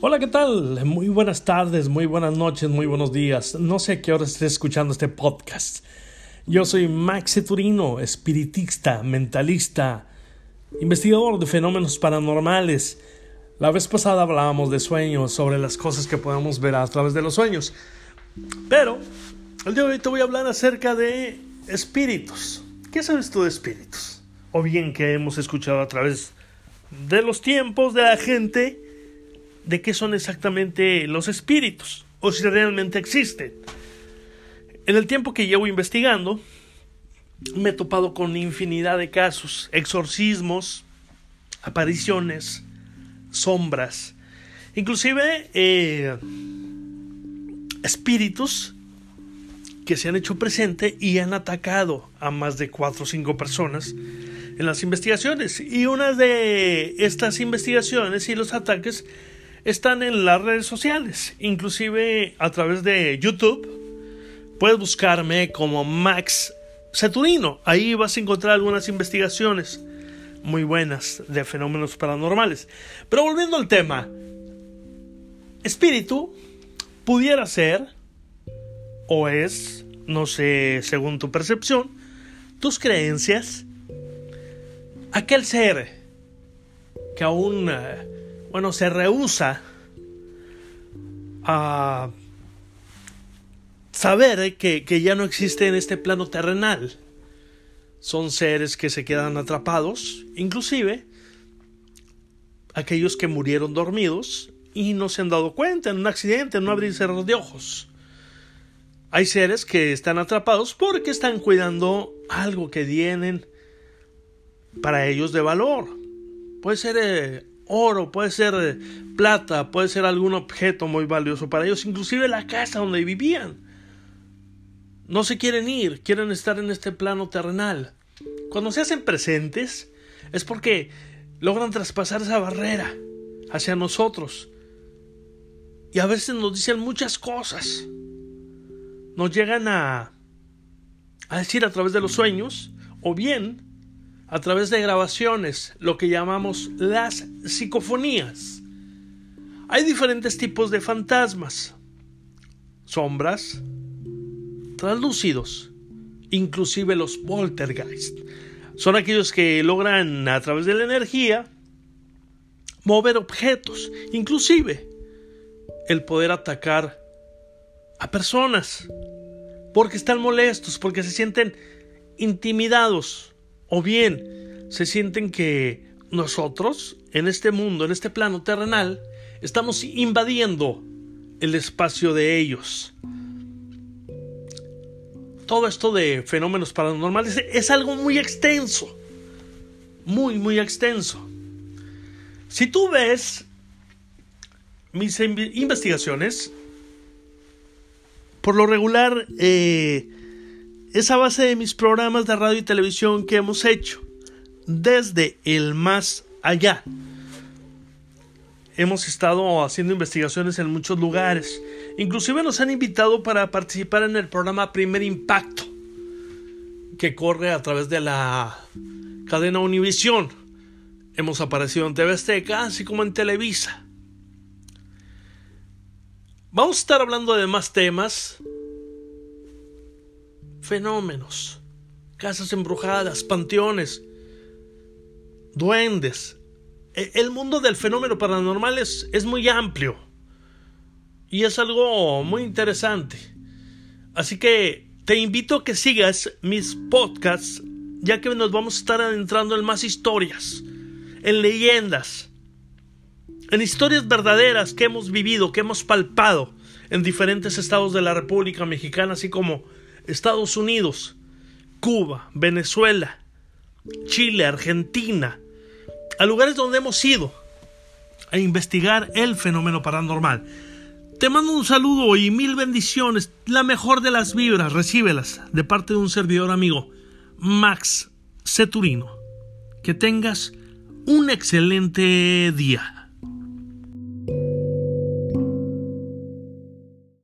Hola, ¿qué tal? Muy buenas tardes, muy buenas noches, muy buenos días. No sé a qué hora estés escuchando este podcast. Yo soy Max Ceturino, espiritista, mentalista, investigador de fenómenos paranormales. La vez pasada hablábamos de sueños, sobre las cosas que podemos ver a través de los sueños. Pero el día de hoy te voy a hablar acerca de espíritus. ¿Qué sabes tú de espíritus? O bien que hemos escuchado a través de los tiempos de la gente de qué son exactamente los espíritus o si realmente existen. En el tiempo que llevo investigando, me he topado con infinidad de casos, exorcismos, apariciones, sombras, inclusive eh, espíritus que se han hecho presente y han atacado a más de cuatro o cinco personas en las investigaciones. Y una de estas investigaciones y los ataques están en las redes sociales, inclusive a través de YouTube. Puedes buscarme como Max Ceturino. Ahí vas a encontrar algunas investigaciones muy buenas de fenómenos paranormales. Pero volviendo al tema, espíritu pudiera ser o es, no sé, según tu percepción, tus creencias, aquel ser que aún eh, bueno, se rehúsa a saber que, que ya no existe en este plano terrenal. Son seres que se quedan atrapados, inclusive aquellos que murieron dormidos y no se han dado cuenta en un accidente, en no abrir y de ojos. Hay seres que están atrapados porque están cuidando algo que tienen para ellos de valor. Puede ser eh, oro, puede ser eh, plata, puede ser algún objeto muy valioso para ellos, inclusive la casa donde vivían. No se quieren ir, quieren estar en este plano terrenal. Cuando se hacen presentes es porque logran traspasar esa barrera hacia nosotros. Y a veces nos dicen muchas cosas. Nos llegan a, a decir a través de los sueños, o bien a través de grabaciones, lo que llamamos las psicofonías. Hay diferentes tipos de fantasmas, sombras, translúcidos, inclusive los poltergeist. Son aquellos que logran a través de la energía mover objetos, inclusive el poder atacar a personas, porque están molestos, porque se sienten intimidados o bien se sienten que nosotros, en este mundo, en este plano terrenal, estamos invadiendo el espacio de ellos. Todo esto de fenómenos paranormales es algo muy extenso. Muy, muy extenso. Si tú ves mis investigaciones, por lo regular, eh, esa base de mis programas de radio y televisión que hemos hecho desde el más allá. Hemos estado haciendo investigaciones en muchos lugares. Inclusive nos han invitado para participar en el programa Primer Impacto, que corre a través de la cadena Univisión. Hemos aparecido en TV Azteca, así como en Televisa. Vamos a estar hablando de más temas fenómenos, casas embrujadas, panteones, duendes. E, el mundo del fenómeno paranormal es, es muy amplio y es algo muy interesante. Así que te invito a que sigas mis podcasts, ya que nos vamos a estar adentrando en más historias, en leyendas, en historias verdaderas que hemos vivido, que hemos palpado en diferentes estados de la República Mexicana, así como Estados Unidos, Cuba, Venezuela, Chile, Argentina, a lugares donde hemos ido a investigar el fenómeno paranormal. Te mando un saludo y mil bendiciones, la mejor de las vibras, recíbelas de parte de un servidor amigo, Max Ceturino. Que tengas un excelente día.